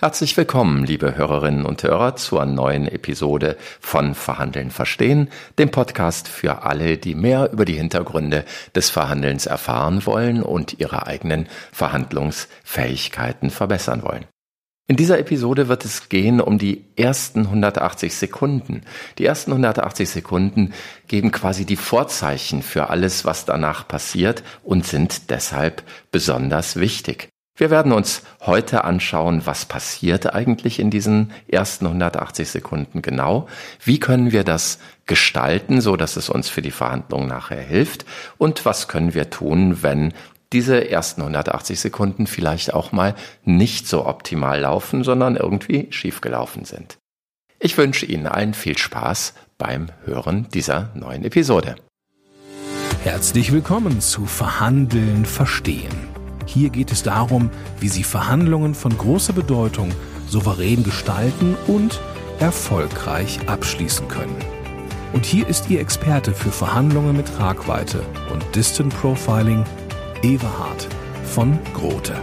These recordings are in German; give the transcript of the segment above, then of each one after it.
Herzlich willkommen, liebe Hörerinnen und Hörer, zur neuen Episode von Verhandeln verstehen, dem Podcast für alle, die mehr über die Hintergründe des Verhandelns erfahren wollen und ihre eigenen Verhandlungsfähigkeiten verbessern wollen. In dieser Episode wird es gehen um die ersten 180 Sekunden. Die ersten 180 Sekunden geben quasi die Vorzeichen für alles, was danach passiert und sind deshalb besonders wichtig. Wir werden uns heute anschauen, was passiert eigentlich in diesen ersten 180 Sekunden genau. Wie können wir das gestalten, so dass es uns für die Verhandlungen nachher hilft? Und was können wir tun, wenn diese ersten 180 Sekunden vielleicht auch mal nicht so optimal laufen, sondern irgendwie schiefgelaufen sind? Ich wünsche Ihnen allen viel Spaß beim Hören dieser neuen Episode. Herzlich willkommen zu Verhandeln verstehen hier geht es darum, wie Sie Verhandlungen von großer Bedeutung souverän gestalten und erfolgreich abschließen können. Und hier ist Ihr Experte für Verhandlungen mit Tragweite und Distant Profiling, Everhard von Grote.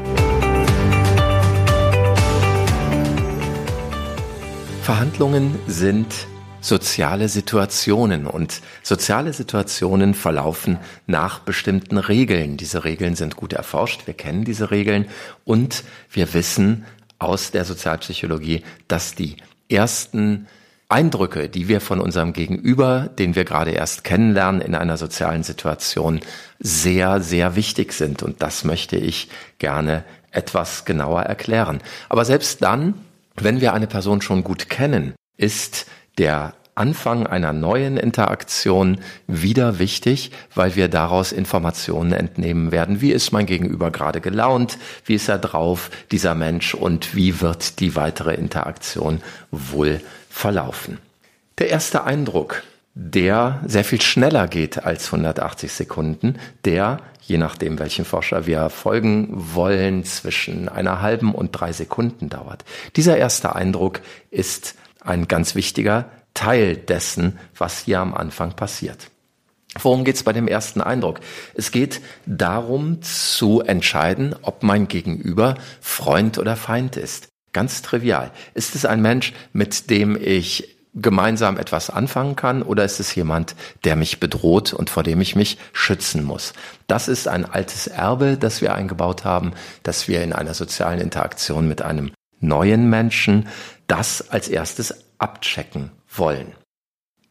Verhandlungen sind soziale Situationen und soziale Situationen verlaufen nach bestimmten Regeln. Diese Regeln sind gut erforscht, wir kennen diese Regeln und wir wissen aus der Sozialpsychologie, dass die ersten Eindrücke, die wir von unserem Gegenüber, den wir gerade erst kennenlernen in einer sozialen Situation, sehr, sehr wichtig sind. Und das möchte ich gerne etwas genauer erklären. Aber selbst dann, wenn wir eine Person schon gut kennen, ist der Anfang einer neuen Interaktion wieder wichtig, weil wir daraus Informationen entnehmen werden. Wie ist mein Gegenüber gerade gelaunt? Wie ist er drauf, dieser Mensch? Und wie wird die weitere Interaktion wohl verlaufen? Der erste Eindruck, der sehr viel schneller geht als 180 Sekunden, der, je nachdem, welchen Forscher wir folgen wollen, zwischen einer halben und drei Sekunden dauert. Dieser erste Eindruck ist ein ganz wichtiger Teil dessen, was hier am Anfang passiert. Worum geht es bei dem ersten Eindruck? Es geht darum zu entscheiden, ob mein Gegenüber Freund oder Feind ist. Ganz trivial. Ist es ein Mensch, mit dem ich gemeinsam etwas anfangen kann oder ist es jemand, der mich bedroht und vor dem ich mich schützen muss? Das ist ein altes Erbe, das wir eingebaut haben, dass wir in einer sozialen Interaktion mit einem neuen Menschen das als erstes abchecken wollen.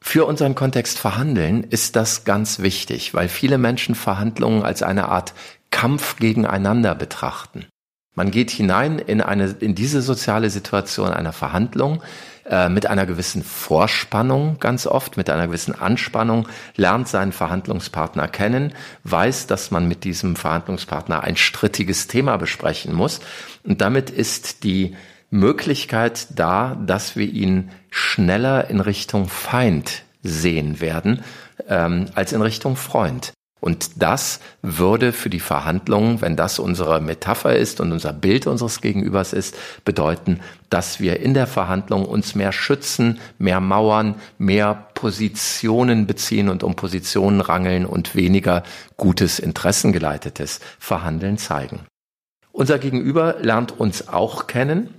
Für unseren Kontext Verhandeln ist das ganz wichtig, weil viele Menschen Verhandlungen als eine Art Kampf gegeneinander betrachten. Man geht hinein in eine, in diese soziale Situation einer Verhandlung äh, mit einer gewissen Vorspannung ganz oft, mit einer gewissen Anspannung, lernt seinen Verhandlungspartner kennen, weiß, dass man mit diesem Verhandlungspartner ein strittiges Thema besprechen muss. Und damit ist die Möglichkeit da, dass wir ihn schneller in Richtung Feind sehen werden ähm, als in Richtung Freund. Und das würde für die Verhandlungen, wenn das unsere Metapher ist und unser Bild unseres Gegenübers ist, bedeuten, dass wir in der Verhandlung uns mehr schützen, mehr mauern, mehr Positionen beziehen und um Positionen rangeln und weniger gutes, interessengeleitetes Verhandeln zeigen. Unser Gegenüber lernt uns auch kennen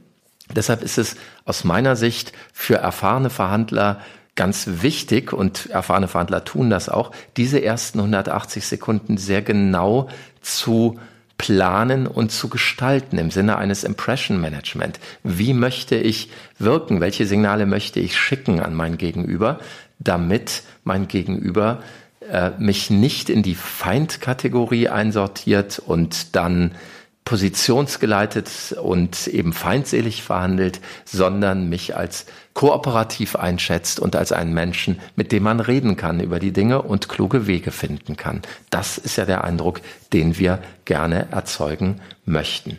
Deshalb ist es aus meiner Sicht für erfahrene Verhandler ganz wichtig, und erfahrene Verhandler tun das auch, diese ersten 180 Sekunden sehr genau zu planen und zu gestalten im Sinne eines Impression Management. Wie möchte ich wirken? Welche Signale möchte ich schicken an mein Gegenüber, damit mein Gegenüber äh, mich nicht in die Feindkategorie einsortiert und dann positionsgeleitet und eben feindselig verhandelt, sondern mich als kooperativ einschätzt und als einen Menschen, mit dem man reden kann über die Dinge und kluge Wege finden kann. Das ist ja der Eindruck, den wir gerne erzeugen möchten.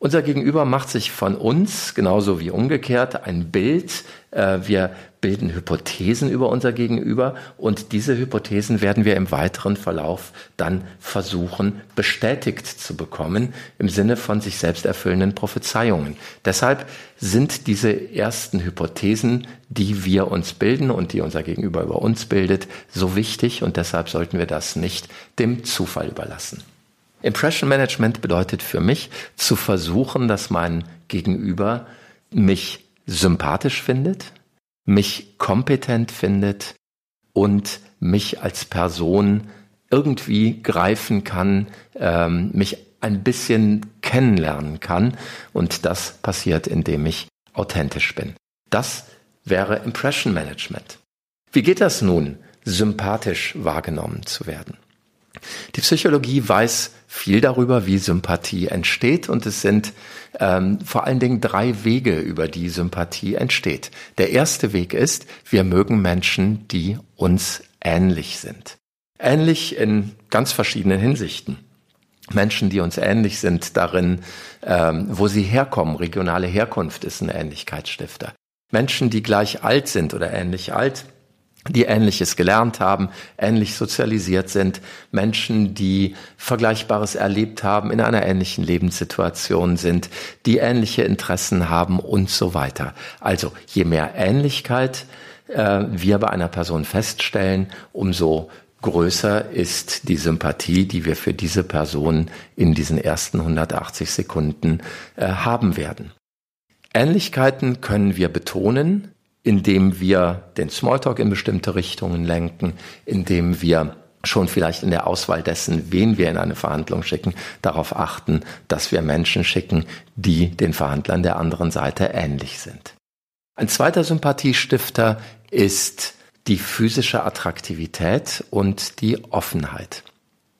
Unser Gegenüber macht sich von uns, genauso wie umgekehrt, ein Bild. Äh, wir bilden Hypothesen über unser Gegenüber und diese Hypothesen werden wir im weiteren Verlauf dann versuchen bestätigt zu bekommen im Sinne von sich selbst erfüllenden Prophezeiungen. Deshalb sind diese ersten Hypothesen, die wir uns bilden und die unser Gegenüber über uns bildet, so wichtig und deshalb sollten wir das nicht dem Zufall überlassen. Impression Management bedeutet für mich zu versuchen, dass mein Gegenüber mich sympathisch findet, mich kompetent findet und mich als Person irgendwie greifen kann, ähm, mich ein bisschen kennenlernen kann. Und das passiert, indem ich authentisch bin. Das wäre Impression Management. Wie geht das nun, sympathisch wahrgenommen zu werden? Die Psychologie weiß viel darüber, wie Sympathie entsteht und es sind ähm, vor allen Dingen drei Wege, über die Sympathie entsteht. Der erste Weg ist, wir mögen Menschen, die uns ähnlich sind. Ähnlich in ganz verschiedenen Hinsichten. Menschen, die uns ähnlich sind darin, ähm, wo sie herkommen. Regionale Herkunft ist ein Ähnlichkeitsstifter. Menschen, die gleich alt sind oder ähnlich alt, die Ähnliches gelernt haben, ähnlich sozialisiert sind, Menschen, die Vergleichbares erlebt haben, in einer ähnlichen Lebenssituation sind, die ähnliche Interessen haben und so weiter. Also je mehr Ähnlichkeit äh, wir bei einer Person feststellen, umso größer ist die Sympathie, die wir für diese Person in diesen ersten 180 Sekunden äh, haben werden. Ähnlichkeiten können wir betonen, indem wir den Smalltalk in bestimmte Richtungen lenken, indem wir schon vielleicht in der Auswahl dessen, wen wir in eine Verhandlung schicken, darauf achten, dass wir Menschen schicken, die den Verhandlern der anderen Seite ähnlich sind. Ein zweiter Sympathiestifter ist die physische Attraktivität und die Offenheit.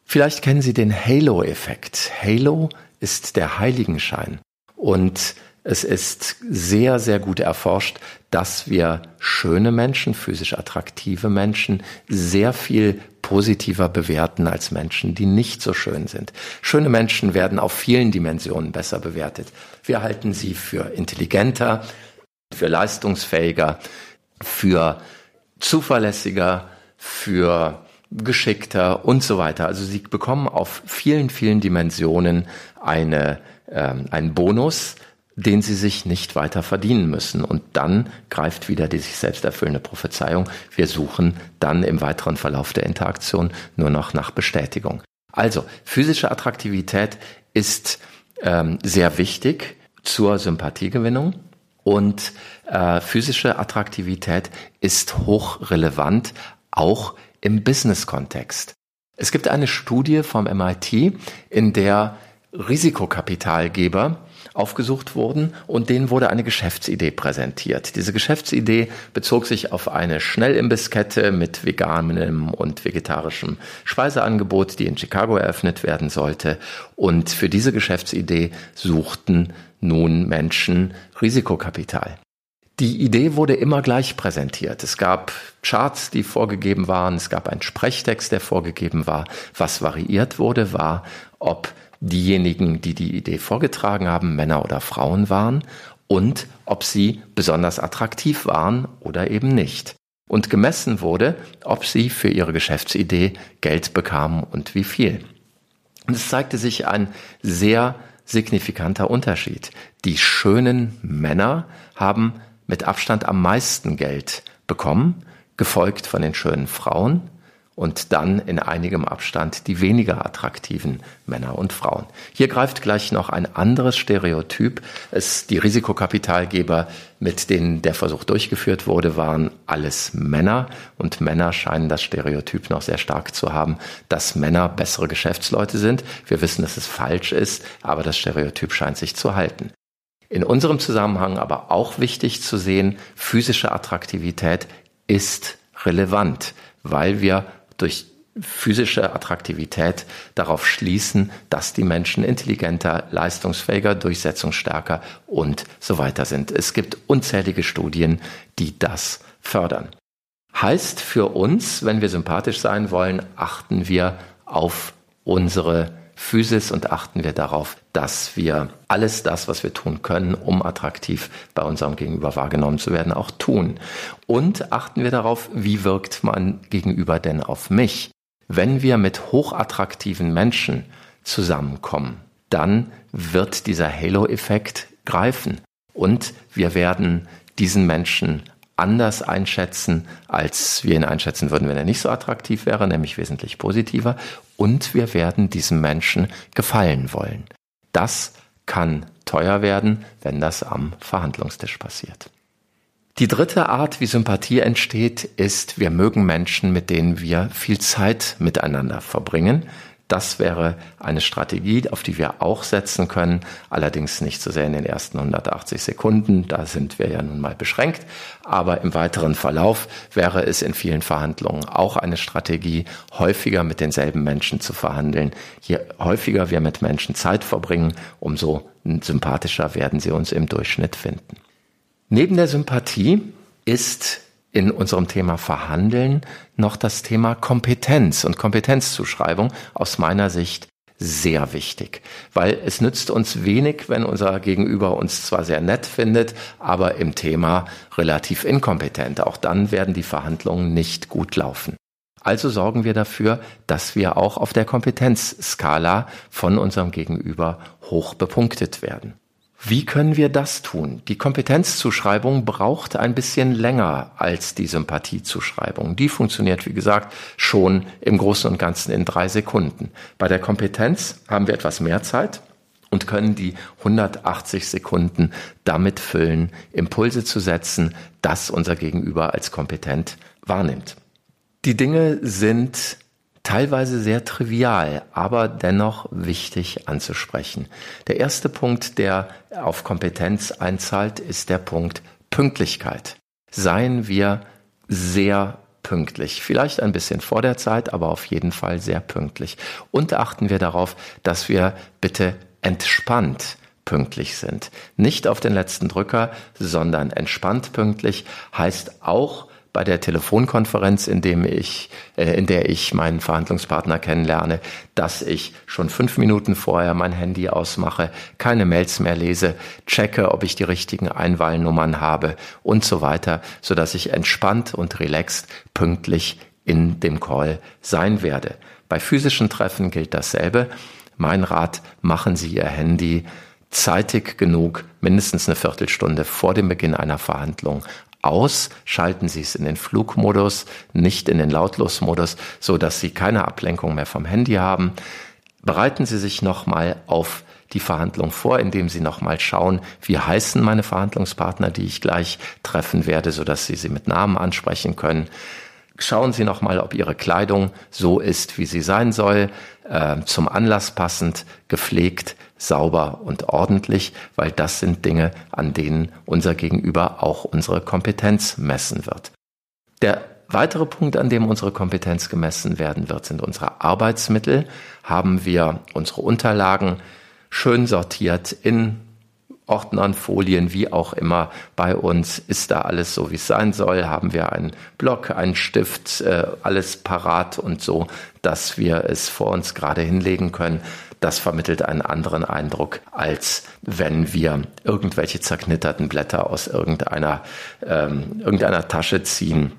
Vielleicht kennen Sie den Halo-Effekt. Halo ist der Heiligenschein. Und es ist sehr, sehr gut erforscht, dass wir schöne Menschen, physisch attraktive Menschen sehr viel positiver bewerten als Menschen, die nicht so schön sind. Schöne Menschen werden auf vielen Dimensionen besser bewertet. Wir halten sie für intelligenter, für leistungsfähiger, für zuverlässiger, für geschickter und so weiter. Also sie bekommen auf vielen, vielen Dimensionen eine, ähm, einen Bonus, den sie sich nicht weiter verdienen müssen. Und dann greift wieder die sich selbst erfüllende Prophezeiung. Wir suchen dann im weiteren Verlauf der Interaktion nur noch nach Bestätigung. Also physische Attraktivität ist ähm, sehr wichtig zur Sympathiegewinnung. Und äh, physische Attraktivität ist hochrelevant, auch im Business-Kontext. Es gibt eine Studie vom MIT, in der Risikokapitalgeber aufgesucht wurden und denen wurde eine Geschäftsidee präsentiert. Diese Geschäftsidee bezog sich auf eine Schnellimbisskette mit veganem und vegetarischem Speiseangebot, die in Chicago eröffnet werden sollte. Und für diese Geschäftsidee suchten nun Menschen Risikokapital. Die Idee wurde immer gleich präsentiert. Es gab Charts, die vorgegeben waren, es gab einen Sprechtext, der vorgegeben war. Was variiert wurde, war, ob diejenigen, die die Idee vorgetragen haben, Männer oder Frauen waren und ob sie besonders attraktiv waren oder eben nicht. Und gemessen wurde, ob sie für ihre Geschäftsidee Geld bekamen und wie viel. Und es zeigte sich ein sehr signifikanter Unterschied. Die schönen Männer haben mit Abstand am meisten Geld bekommen, gefolgt von den schönen Frauen und dann in einigem Abstand die weniger attraktiven Männer und Frauen. Hier greift gleich noch ein anderes Stereotyp. Es, die Risikokapitalgeber, mit denen der Versuch durchgeführt wurde, waren alles Männer und Männer scheinen das Stereotyp noch sehr stark zu haben, dass Männer bessere Geschäftsleute sind. Wir wissen, dass es falsch ist, aber das Stereotyp scheint sich zu halten. In unserem Zusammenhang aber auch wichtig zu sehen, physische Attraktivität ist relevant, weil wir durch physische Attraktivität darauf schließen, dass die Menschen intelligenter, leistungsfähiger, durchsetzungsstärker und so weiter sind. Es gibt unzählige Studien, die das fördern. Heißt für uns, wenn wir sympathisch sein wollen, achten wir auf unsere Physis und achten wir darauf, dass wir alles das, was wir tun können, um attraktiv bei unserem Gegenüber wahrgenommen zu werden, auch tun. Und achten wir darauf, wie wirkt mein Gegenüber denn auf mich? Wenn wir mit hochattraktiven Menschen zusammenkommen, dann wird dieser Halo-Effekt greifen und wir werden diesen Menschen anders einschätzen, als wir ihn einschätzen würden, wenn er nicht so attraktiv wäre, nämlich wesentlich positiver. Und wir werden diesem Menschen gefallen wollen. Das kann teuer werden, wenn das am Verhandlungstisch passiert. Die dritte Art, wie Sympathie entsteht, ist, wir mögen Menschen, mit denen wir viel Zeit miteinander verbringen. Das wäre eine Strategie, auf die wir auch setzen können, allerdings nicht so sehr in den ersten 180 Sekunden, da sind wir ja nun mal beschränkt, aber im weiteren Verlauf wäre es in vielen Verhandlungen auch eine Strategie, häufiger mit denselben Menschen zu verhandeln. Je häufiger wir mit Menschen Zeit verbringen, umso sympathischer werden sie uns im Durchschnitt finden. Neben der Sympathie ist in unserem Thema Verhandeln noch das Thema Kompetenz und Kompetenzzuschreibung aus meiner Sicht sehr wichtig, weil es nützt uns wenig, wenn unser Gegenüber uns zwar sehr nett findet, aber im Thema relativ inkompetent. Auch dann werden die Verhandlungen nicht gut laufen. Also sorgen wir dafür, dass wir auch auf der Kompetenzskala von unserem Gegenüber hoch bepunktet werden. Wie können wir das tun? Die Kompetenzzuschreibung braucht ein bisschen länger als die Sympathiezuschreibung. Die funktioniert, wie gesagt, schon im Großen und Ganzen in drei Sekunden. Bei der Kompetenz haben wir etwas mehr Zeit und können die 180 Sekunden damit füllen, Impulse zu setzen, das unser Gegenüber als kompetent wahrnimmt. Die Dinge sind teilweise sehr trivial, aber dennoch wichtig anzusprechen. Der erste Punkt, der auf Kompetenz einzahlt, ist der Punkt Pünktlichkeit. Seien wir sehr pünktlich. Vielleicht ein bisschen vor der Zeit, aber auf jeden Fall sehr pünktlich. Und achten wir darauf, dass wir bitte entspannt pünktlich sind. Nicht auf den letzten Drücker, sondern entspannt pünktlich heißt auch bei der Telefonkonferenz, in dem ich, äh, in der ich meinen Verhandlungspartner kennenlerne, dass ich schon fünf Minuten vorher mein Handy ausmache, keine Mails mehr lese, checke, ob ich die richtigen Einwahlnummern habe und so weiter, so dass ich entspannt und relaxed pünktlich in dem Call sein werde. Bei physischen Treffen gilt dasselbe. Mein Rat, machen Sie Ihr Handy zeitig genug, mindestens eine Viertelstunde vor dem Beginn einer Verhandlung aus, schalten Sie es in den Flugmodus, nicht in den Lautlosmodus, so dass Sie keine Ablenkung mehr vom Handy haben. Bereiten Sie sich nochmal auf die Verhandlung vor, indem Sie nochmal schauen, wie heißen meine Verhandlungspartner, die ich gleich treffen werde, so dass Sie sie mit Namen ansprechen können. Schauen Sie nochmal, ob Ihre Kleidung so ist, wie sie sein soll, äh, zum Anlass passend, gepflegt, sauber und ordentlich, weil das sind Dinge, an denen unser Gegenüber auch unsere Kompetenz messen wird. Der weitere Punkt, an dem unsere Kompetenz gemessen werden wird, sind unsere Arbeitsmittel. Haben wir unsere Unterlagen schön sortiert in Ordnern, Folien, wie auch immer bei uns. Ist da alles so, wie es sein soll? Haben wir einen Block, einen Stift, äh, alles parat und so, dass wir es vor uns gerade hinlegen können? Das vermittelt einen anderen Eindruck, als wenn wir irgendwelche zerknitterten Blätter aus irgendeiner, ähm, irgendeiner Tasche ziehen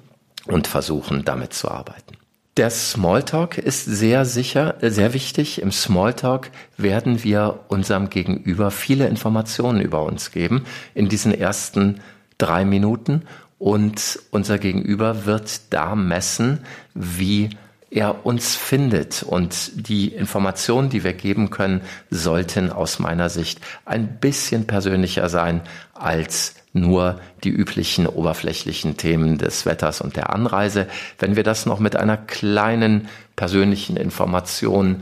und versuchen, damit zu arbeiten. Der Smalltalk ist sehr sicher, sehr wichtig. Im Smalltalk werden wir unserem Gegenüber viele Informationen über uns geben in diesen ersten drei Minuten und unser Gegenüber wird da messen, wie er uns findet. Und die Informationen, die wir geben können, sollten aus meiner Sicht ein bisschen persönlicher sein als nur die üblichen oberflächlichen Themen des Wetters und der Anreise. Wenn wir das noch mit einer kleinen persönlichen Information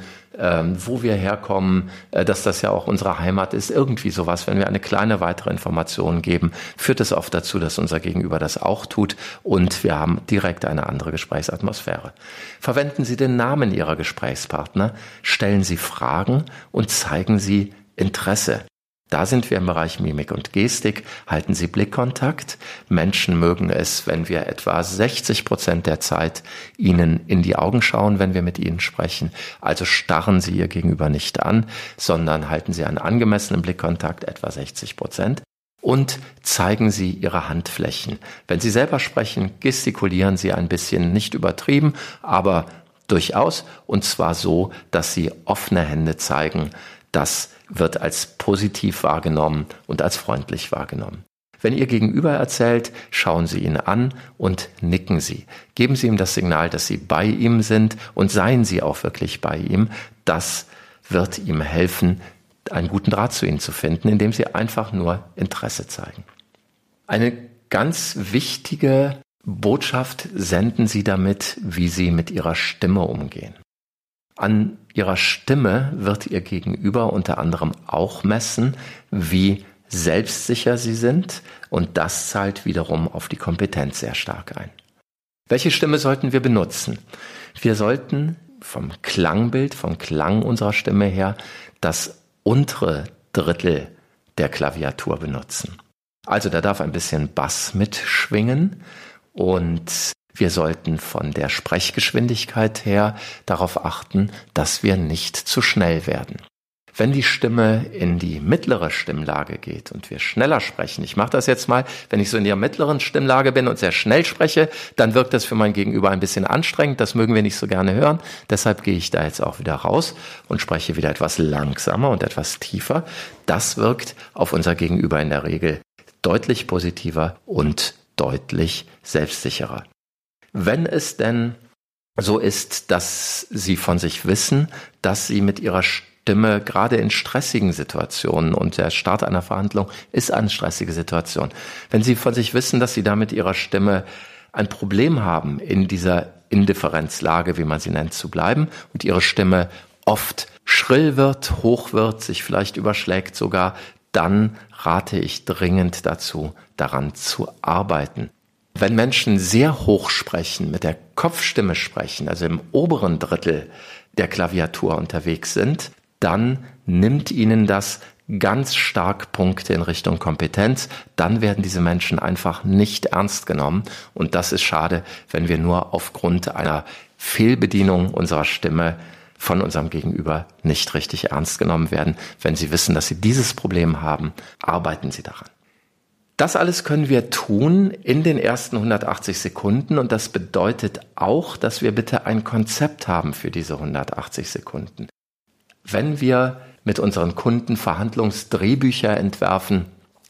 wo wir herkommen, äh, dass das ja auch unsere Heimat ist, irgendwie sowas. Wenn wir eine kleine weitere Information geben, führt es oft dazu, dass unser Gegenüber das auch tut und wir haben direkt eine andere Gesprächsatmosphäre. Verwenden Sie den Namen Ihrer Gesprächspartner, stellen Sie Fragen und zeigen Sie Interesse. Da sind wir im Bereich Mimik und Gestik. Halten Sie Blickkontakt. Menschen mögen es, wenn wir etwa 60 Prozent der Zeit ihnen in die Augen schauen, wenn wir mit ihnen sprechen. Also starren Sie Ihr Gegenüber nicht an, sondern halten Sie einen angemessenen Blickkontakt, etwa 60 Prozent. Und zeigen Sie Ihre Handflächen. Wenn Sie selber sprechen, gestikulieren Sie ein bisschen, nicht übertrieben, aber durchaus. Und zwar so, dass Sie offene Hände zeigen. Das wird als positiv wahrgenommen und als freundlich wahrgenommen. Wenn Ihr Gegenüber erzählt, schauen Sie ihn an und nicken Sie. Geben Sie ihm das Signal, dass Sie bei ihm sind und seien Sie auch wirklich bei ihm. Das wird ihm helfen, einen guten Draht zu Ihnen zu finden, indem Sie einfach nur Interesse zeigen. Eine ganz wichtige Botschaft senden Sie damit, wie Sie mit Ihrer Stimme umgehen. An Ihrer Stimme wird Ihr Gegenüber unter anderem auch messen, wie selbstsicher sie sind und das zahlt wiederum auf die Kompetenz sehr stark ein. Welche Stimme sollten wir benutzen? Wir sollten vom Klangbild, vom Klang unserer Stimme her das untere Drittel der Klaviatur benutzen. Also da darf ein bisschen Bass mitschwingen und wir sollten von der Sprechgeschwindigkeit her darauf achten, dass wir nicht zu schnell werden. Wenn die Stimme in die mittlere Stimmlage geht und wir schneller sprechen, ich mache das jetzt mal, wenn ich so in der mittleren Stimmlage bin und sehr schnell spreche, dann wirkt das für mein Gegenüber ein bisschen anstrengend, das mögen wir nicht so gerne hören, deshalb gehe ich da jetzt auch wieder raus und spreche wieder etwas langsamer und etwas tiefer. Das wirkt auf unser Gegenüber in der Regel deutlich positiver und deutlich selbstsicherer. Wenn es denn so ist, dass Sie von sich wissen, dass Sie mit Ihrer Stimme gerade in stressigen Situationen und der Start einer Verhandlung ist eine stressige Situation. Wenn Sie von sich wissen, dass Sie da mit Ihrer Stimme ein Problem haben, in dieser Indifferenzlage, wie man sie nennt, zu bleiben und Ihre Stimme oft schrill wird, hoch wird, sich vielleicht überschlägt sogar, dann rate ich dringend dazu, daran zu arbeiten. Wenn Menschen sehr hoch sprechen, mit der Kopfstimme sprechen, also im oberen Drittel der Klaviatur unterwegs sind, dann nimmt ihnen das ganz stark Punkte in Richtung Kompetenz, dann werden diese Menschen einfach nicht ernst genommen. Und das ist schade, wenn wir nur aufgrund einer Fehlbedienung unserer Stimme von unserem Gegenüber nicht richtig ernst genommen werden. Wenn Sie wissen, dass Sie dieses Problem haben, arbeiten Sie daran. Das alles können wir tun in den ersten 180 Sekunden und das bedeutet auch, dass wir bitte ein Konzept haben für diese 180 Sekunden. Wenn wir mit unseren Kunden Verhandlungsdrehbücher entwerfen,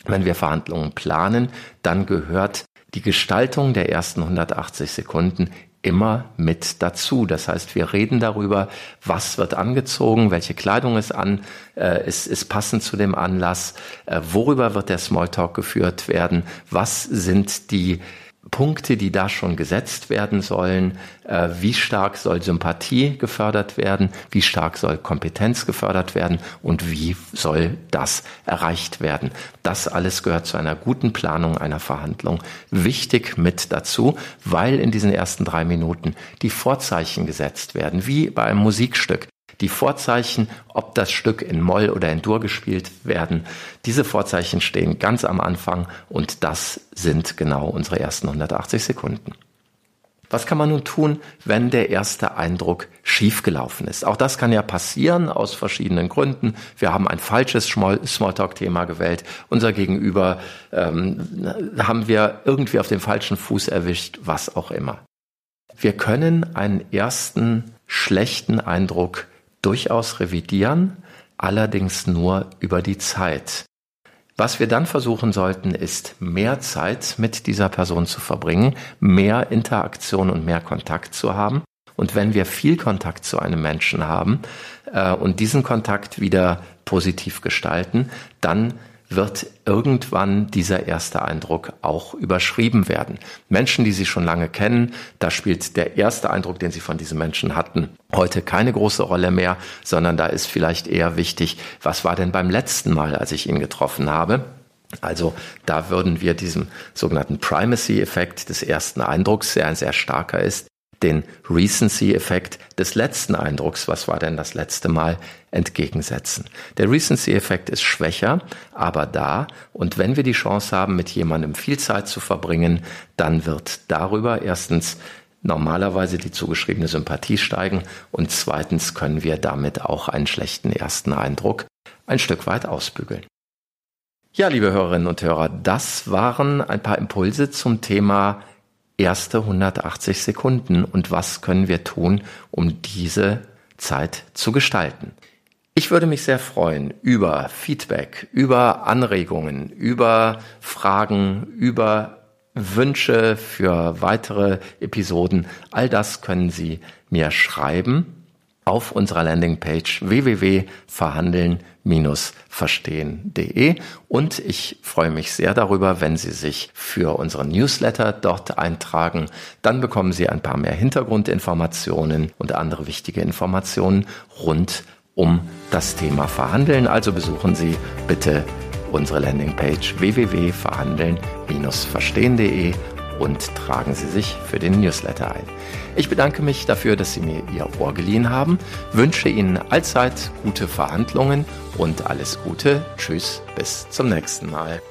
wenn wir Verhandlungen planen, dann gehört die Gestaltung der ersten 180 Sekunden immer mit dazu. Das heißt, wir reden darüber, was wird angezogen, welche Kleidung ist an, äh, ist, ist passend zu dem Anlass, äh, worüber wird der Smalltalk geführt werden, was sind die Punkte, die da schon gesetzt werden sollen. Äh, wie stark soll Sympathie gefördert werden? Wie stark soll Kompetenz gefördert werden? Und wie soll das erreicht werden? Das alles gehört zu einer guten Planung einer Verhandlung wichtig mit dazu, weil in diesen ersten drei Minuten die Vorzeichen gesetzt werden, wie bei einem Musikstück die Vorzeichen, ob das Stück in Moll oder in Dur gespielt werden, diese Vorzeichen stehen ganz am Anfang und das sind genau unsere ersten 180 Sekunden. Was kann man nun tun, wenn der erste Eindruck schiefgelaufen ist? Auch das kann ja passieren aus verschiedenen Gründen. Wir haben ein falsches Smalltalk-Thema gewählt. Unser Gegenüber ähm, haben wir irgendwie auf dem falschen Fuß erwischt, was auch immer. Wir können einen ersten schlechten Eindruck durchaus revidieren, allerdings nur über die Zeit. Was wir dann versuchen sollten, ist mehr Zeit mit dieser Person zu verbringen, mehr Interaktion und mehr Kontakt zu haben. Und wenn wir viel Kontakt zu einem Menschen haben äh, und diesen Kontakt wieder positiv gestalten, dann wird irgendwann dieser erste Eindruck auch überschrieben werden. Menschen, die Sie schon lange kennen, da spielt der erste Eindruck, den Sie von diesen Menschen hatten, heute keine große Rolle mehr, sondern da ist vielleicht eher wichtig, was war denn beim letzten Mal, als ich ihn getroffen habe? Also da würden wir diesem sogenannten Primacy-Effekt des ersten Eindrucks, der ein sehr starker ist, den Recency-Effekt des letzten Eindrucks, was war denn das letzte Mal, entgegensetzen. Der Recency-Effekt ist schwächer, aber da. Und wenn wir die Chance haben, mit jemandem viel Zeit zu verbringen, dann wird darüber erstens normalerweise die zugeschriebene Sympathie steigen und zweitens können wir damit auch einen schlechten ersten Eindruck ein Stück weit ausbügeln. Ja, liebe Hörerinnen und Hörer, das waren ein paar Impulse zum Thema erste 180 Sekunden und was können wir tun, um diese Zeit zu gestalten. Ich würde mich sehr freuen über Feedback, über Anregungen, über Fragen, über Wünsche für weitere Episoden. All das können Sie mir schreiben auf unserer Landingpage www.verhandeln-verstehen.de und ich freue mich sehr darüber, wenn Sie sich für unseren Newsletter dort eintragen. Dann bekommen Sie ein paar mehr Hintergrundinformationen und andere wichtige Informationen rund um das Thema Verhandeln. Also besuchen Sie bitte unsere Landingpage www.verhandeln-verstehen.de und tragen Sie sich für den Newsletter ein. Ich bedanke mich dafür, dass Sie mir Ihr Ohr geliehen haben, wünsche Ihnen allzeit gute Verhandlungen und alles Gute. Tschüss, bis zum nächsten Mal.